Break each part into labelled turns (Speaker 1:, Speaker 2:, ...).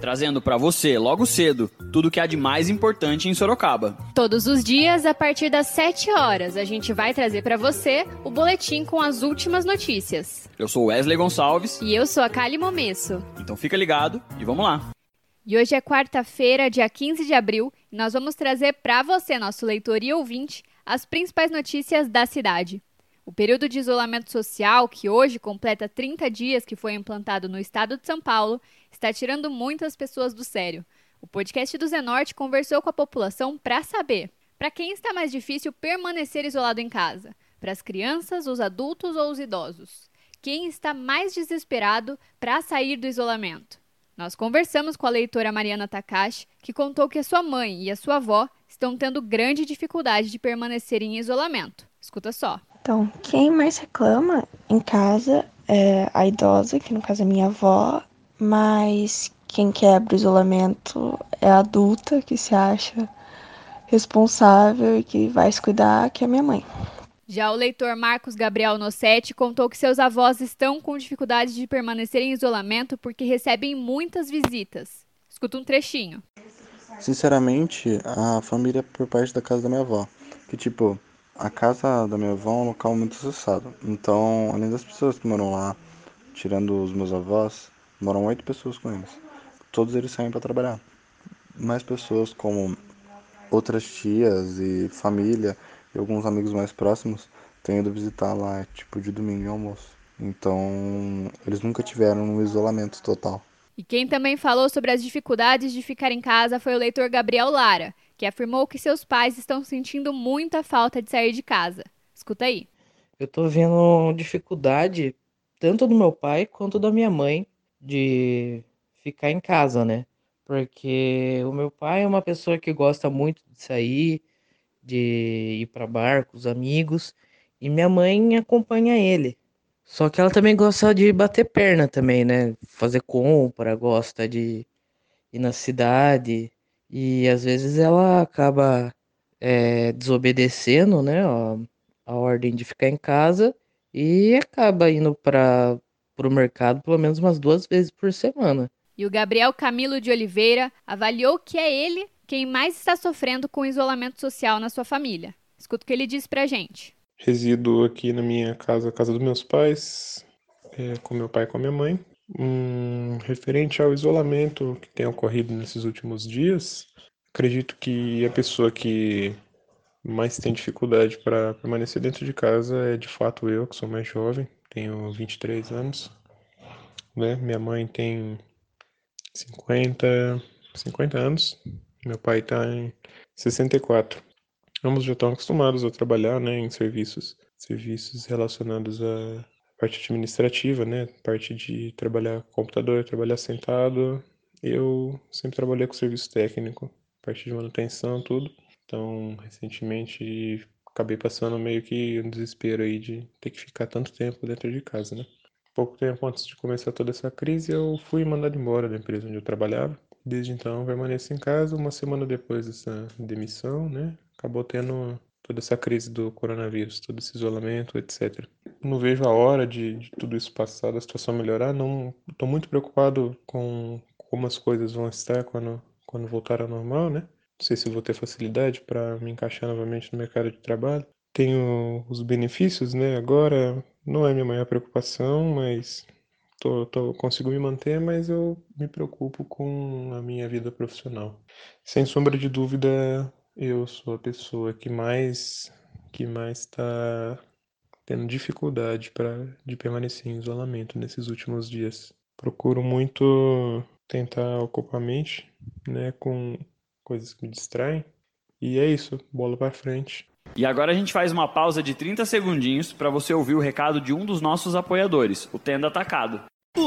Speaker 1: trazendo para você, logo cedo, tudo o que há de mais importante em Sorocaba.
Speaker 2: Todos os dias, a partir das 7 horas, a gente vai trazer para você o boletim com as últimas notícias.
Speaker 1: Eu sou Wesley Gonçalves.
Speaker 2: E eu sou a Kali Momesso.
Speaker 1: Então fica ligado e vamos lá.
Speaker 2: E hoje é quarta-feira, dia 15 de abril, e nós vamos trazer para você, nosso leitor e ouvinte, as principais notícias da cidade. O período de isolamento social, que hoje completa 30 dias que foi implantado no estado de São Paulo, está tirando muitas pessoas do sério. O podcast do Zenorte conversou com a população para saber para quem está mais difícil permanecer isolado em casa: para as crianças, os adultos ou os idosos? Quem está mais desesperado para sair do isolamento? Nós conversamos com a leitora Mariana Takashi, que contou que a sua mãe e a sua avó estão tendo grande dificuldade de permanecer em isolamento. Escuta só.
Speaker 3: Então, quem mais reclama em casa é a idosa, que no caso é minha avó, mas quem quebra o isolamento é a adulta, que se acha responsável e que vai se cuidar, que é minha mãe.
Speaker 2: Já o leitor Marcos Gabriel Nossetti contou que seus avós estão com dificuldade de permanecer em isolamento porque recebem muitas visitas. Escuta um trechinho.
Speaker 4: Sinceramente, a família é por parte da casa da minha avó. Que tipo, a casa da minha avó é um local muito acessado. Então, além das pessoas que moram lá, tirando os meus avós, moram oito pessoas com eles. Todos eles saem para trabalhar. Mais pessoas como outras tias e família e alguns amigos mais próximos têm ido visitar lá, tipo de domingo e almoço. Então, eles nunca tiveram um isolamento total.
Speaker 2: E quem também falou sobre as dificuldades de ficar em casa foi o leitor Gabriel Lara, que afirmou que seus pais estão sentindo muita falta de sair de casa. Escuta aí.
Speaker 5: Eu tô vendo dificuldade tanto do meu pai quanto da minha mãe de ficar em casa, né? Porque o meu pai é uma pessoa que gosta muito de sair, de ir para bar com os amigos, e minha mãe acompanha ele. Só que ela também gosta de bater perna também, né? Fazer compra, gosta de ir na cidade. E às vezes ela acaba é, desobedecendo, né? A, a ordem de ficar em casa e acaba indo para o mercado pelo menos umas duas vezes por semana.
Speaker 2: E o Gabriel Camilo de Oliveira avaliou que é ele quem mais está sofrendo com o isolamento social na sua família. Escuta o que ele disse pra gente.
Speaker 6: Resido aqui na minha casa, casa dos meus pais, é, com meu pai e com a minha mãe. Hum, referente ao isolamento que tem ocorrido nesses últimos dias, acredito que a pessoa que mais tem dificuldade para permanecer dentro de casa é de fato eu, que sou mais jovem, tenho 23 anos. Né? Minha mãe tem 50, 50 anos, meu pai está em 64. Ambos já estão acostumados a trabalhar, né, em serviços, serviços relacionados à parte administrativa, né, parte de trabalhar com computador, trabalhar sentado. Eu sempre trabalhei com serviço técnico, parte de manutenção, tudo. Então, recentemente acabei passando meio que um desespero aí de ter que ficar tanto tempo dentro de casa, né? Pouco tempo antes de começar toda essa crise, eu fui mandado embora da empresa onde eu trabalhava. Desde então, permaneci em casa. Uma semana depois dessa demissão, né? Acabou tendo toda essa crise do coronavírus, todo esse isolamento, etc. Não vejo a hora de, de tudo isso passar, da situação melhorar. Não estou muito preocupado com como as coisas vão estar quando, quando voltar ao normal, né? Não sei se vou ter facilidade para me encaixar novamente no mercado de trabalho. Tenho os benefícios, né? Agora não é minha maior preocupação, mas tô, tô, consigo me manter, mas eu me preocupo com a minha vida profissional. Sem sombra de dúvida, eu sou a pessoa que mais que mais está tendo dificuldade para de permanecer em isolamento nesses últimos dias. Procuro muito tentar ocupar a mente, né, com coisas que me distraem. E é isso, bola para frente.
Speaker 1: E agora a gente faz uma pausa de 30 segundinhos para você ouvir o recado de um dos nossos apoiadores, o Tenda Atacado.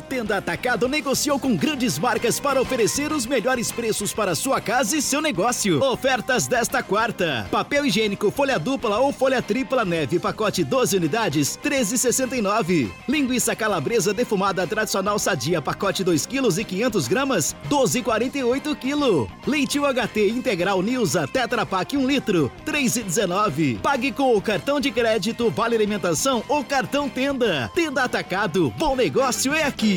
Speaker 7: Tenda Atacado negociou com grandes marcas para oferecer os melhores preços para sua casa e seu negócio. Ofertas desta quarta: papel higiênico folha dupla ou folha tripla neve, pacote 12 unidades, 13,69. Linguiça calabresa defumada tradicional sadia, pacote 2 kg e 500 gramas, 12,48 kg. Leite UHT integral Nilza Tetra Pak 1 litro, 3,19. Pague com o cartão de crédito, vale alimentação ou cartão Tenda. Tenda Atacado, bom negócio é aqui.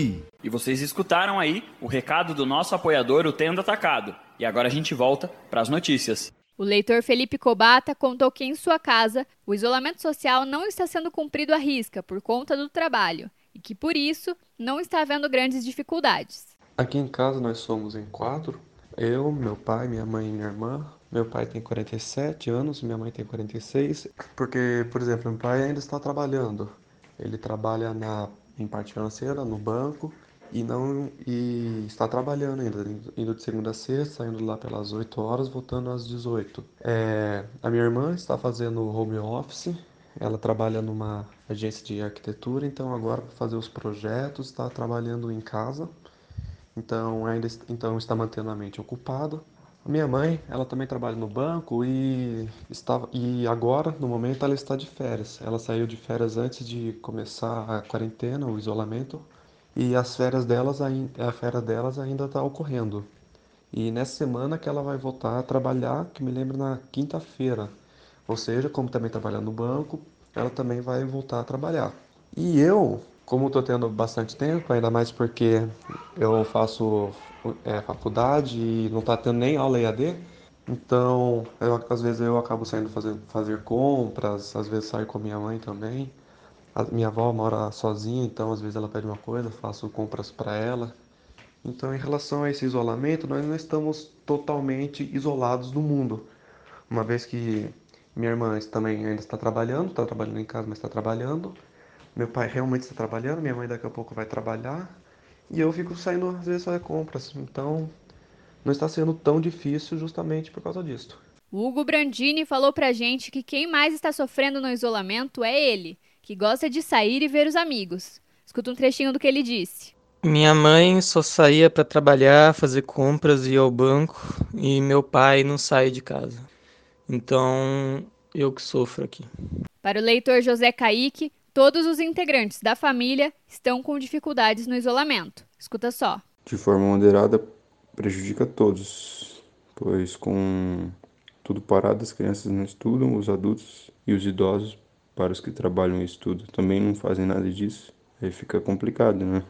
Speaker 1: E vocês escutaram aí o recado do nosso apoiador, o Tenda Atacado. E agora a gente volta para as notícias.
Speaker 2: O leitor Felipe Cobata contou que em sua casa o isolamento social não está sendo cumprido à risca por conta do trabalho e que por isso não está havendo grandes dificuldades.
Speaker 8: Aqui em casa nós somos em quatro: eu, meu pai, minha mãe e minha irmã. Meu pai tem 47 anos, minha mãe tem 46. Porque, por exemplo, meu pai ainda está trabalhando. Ele trabalha na, em parte financeira, no banco, e não e está trabalhando ainda, indo de segunda a sexta, saindo lá pelas 8 horas, voltando às 18. É, a minha irmã está fazendo home office, ela trabalha numa agência de arquitetura, então agora para fazer os projetos está trabalhando em casa, então ainda então está mantendo a mente ocupada. A minha mãe, ela também trabalha no banco e estava e agora, no momento, ela está de férias. Ela saiu de férias antes de começar a quarentena, o isolamento e as férias delas, a férias delas ainda está ocorrendo. E nessa semana que ela vai voltar a trabalhar, que me lembro na quinta-feira. Ou seja, como também trabalha no banco, ela também vai voltar a trabalhar. E eu, como estou tendo bastante tempo, ainda mais porque eu faço é, faculdade e não está tendo nem aula EAD, então eu, às vezes eu acabo saindo fazer, fazer compras, às vezes saio com minha mãe também. A minha avó mora sozinha, então às vezes ela pede uma coisa, faço compras para ela. Então, em relação a esse isolamento, nós não estamos totalmente isolados do mundo, uma vez que minha irmã também ainda está trabalhando, está trabalhando em casa, mas está trabalhando. Meu pai realmente está trabalhando, minha mãe daqui a pouco vai trabalhar. E eu fico saindo às vezes fazer compras. Então, não está sendo tão difícil justamente por causa disso.
Speaker 2: O Hugo Brandini falou pra gente que quem mais está sofrendo no isolamento é ele que gosta de sair e ver os amigos. Escuta um trechinho do que ele disse.
Speaker 9: Minha mãe só saía para trabalhar, fazer compras e ir ao banco, e meu pai não sai de casa. Então, eu que sofro aqui.
Speaker 2: Para o leitor José Caíque, todos os integrantes da família estão com dificuldades no isolamento. Escuta só.
Speaker 8: De forma moderada, prejudica todos, pois com tudo parado, as crianças não estudam, os adultos e os idosos para os que trabalham e estudam também não fazem nada disso, aí fica complicado, né?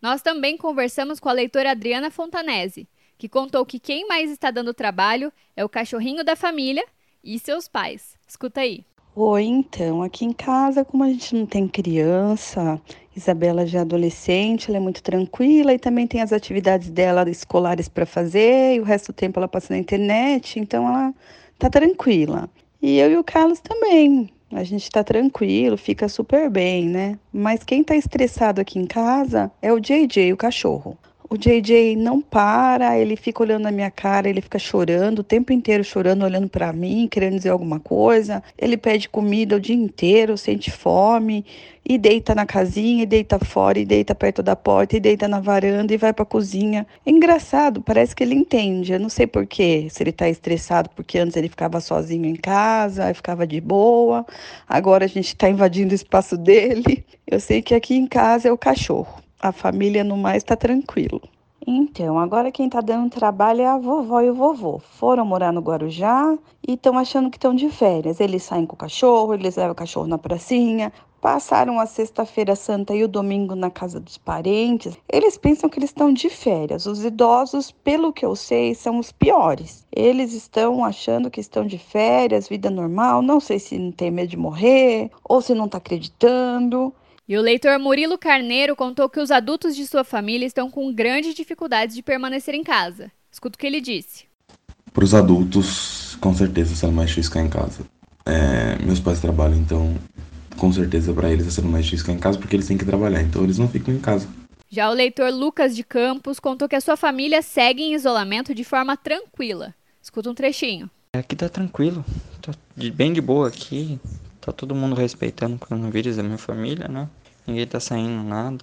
Speaker 2: Nós também conversamos com a leitora Adriana Fontanese, que contou que quem mais está dando trabalho é o cachorrinho da família e seus pais. Escuta aí.
Speaker 3: Oi, então, aqui em casa, como a gente não tem criança, Isabela já é adolescente, ela é muito tranquila e também tem as atividades dela escolares para fazer, e o resto do tempo ela passa na internet, então ela tá tranquila. E eu e o Carlos também. A gente está tranquilo, fica super bem, né? Mas quem está estressado aqui em casa é o JJ, o cachorro. O JJ não para, ele fica olhando na minha cara, ele fica chorando, o tempo inteiro chorando, olhando para mim, querendo dizer alguma coisa. Ele pede comida o dia inteiro, sente fome, e deita na casinha, e deita fora, e deita perto da porta, e deita na varanda, e vai para a cozinha. É engraçado, parece que ele entende. Eu não sei porquê, se ele está estressado, porque antes ele ficava sozinho em casa, ficava de boa. Agora a gente está invadindo o espaço dele. Eu sei que aqui em casa é o cachorro a família no mais está tranquilo. Então, agora quem está dando trabalho é a vovó e o vovô. Foram morar no Guarujá e estão achando que estão de férias. Eles saem com o cachorro, eles levam o cachorro na pracinha, passaram a sexta-feira santa e o domingo na casa dos parentes. Eles pensam que eles estão de férias. Os idosos, pelo que eu sei, são os piores. Eles estão achando que estão de férias, vida normal. Não sei se não tem medo de morrer ou se não está acreditando.
Speaker 2: E o leitor Murilo Carneiro contou que os adultos de sua família estão com grandes dificuldades de permanecer em casa. Escuta o que ele disse.
Speaker 8: Para os adultos, com certeza sendo mais difícil ficar em casa. É, meus pais trabalham, então com certeza para eles é sendo mais difícil ficar em casa porque eles têm que trabalhar, então eles não ficam em casa.
Speaker 2: Já o leitor Lucas de Campos contou que a sua família segue em isolamento de forma tranquila. Escuta um trechinho.
Speaker 10: Aqui tá tranquilo, tá bem de boa aqui, Tá todo mundo respeitando o coronavírus da minha família, né? Ninguém tá saindo nada.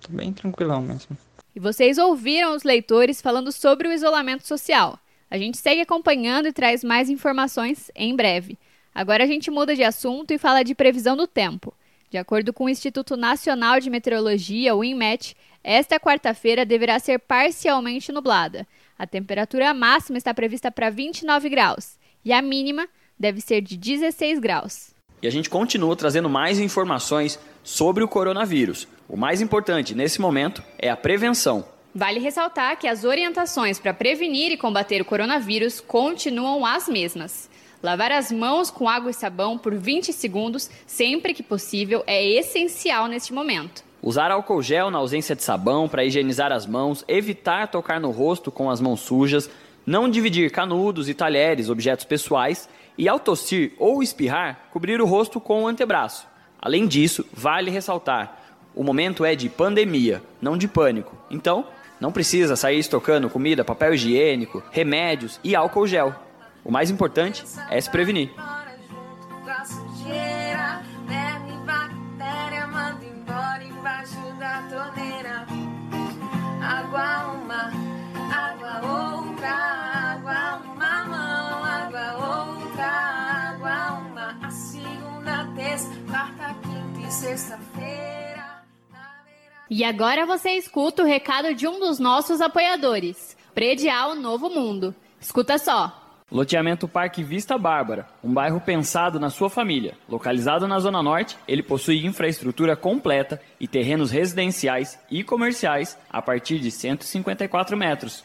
Speaker 10: tô bem tranquilão mesmo.
Speaker 2: E vocês ouviram os leitores falando sobre o isolamento social. A gente segue acompanhando e traz mais informações em breve. Agora a gente muda de assunto e fala de previsão do tempo. De acordo com o Instituto Nacional de Meteorologia, o INMET, esta quarta-feira deverá ser parcialmente nublada. A temperatura máxima está prevista para 29 graus e a mínima deve ser de 16 graus.
Speaker 1: E a gente continua trazendo mais informações sobre o coronavírus. O mais importante nesse momento é a prevenção.
Speaker 2: Vale ressaltar que as orientações para prevenir e combater o coronavírus continuam as mesmas. Lavar as mãos com água e sabão por 20 segundos, sempre que possível, é essencial neste momento.
Speaker 1: Usar álcool gel na ausência de sabão para higienizar as mãos, evitar tocar no rosto com as mãos sujas, não dividir canudos e talheres, objetos pessoais, e ao tossir ou espirrar, cobrir o rosto com o antebraço. Além disso, vale ressaltar: o momento é de pandemia, não de pânico. Então, não precisa sair estocando comida, papel higiênico, remédios e álcool gel. O mais importante é se prevenir. Sexta-feira. E agora você escuta o recado de um dos nossos apoiadores, Predial Novo Mundo. Escuta só. Loteamento Parque Vista Bárbara, um bairro pensado na sua família. Localizado na Zona Norte, ele possui infraestrutura completa e terrenos residenciais e comerciais a partir de 154 metros.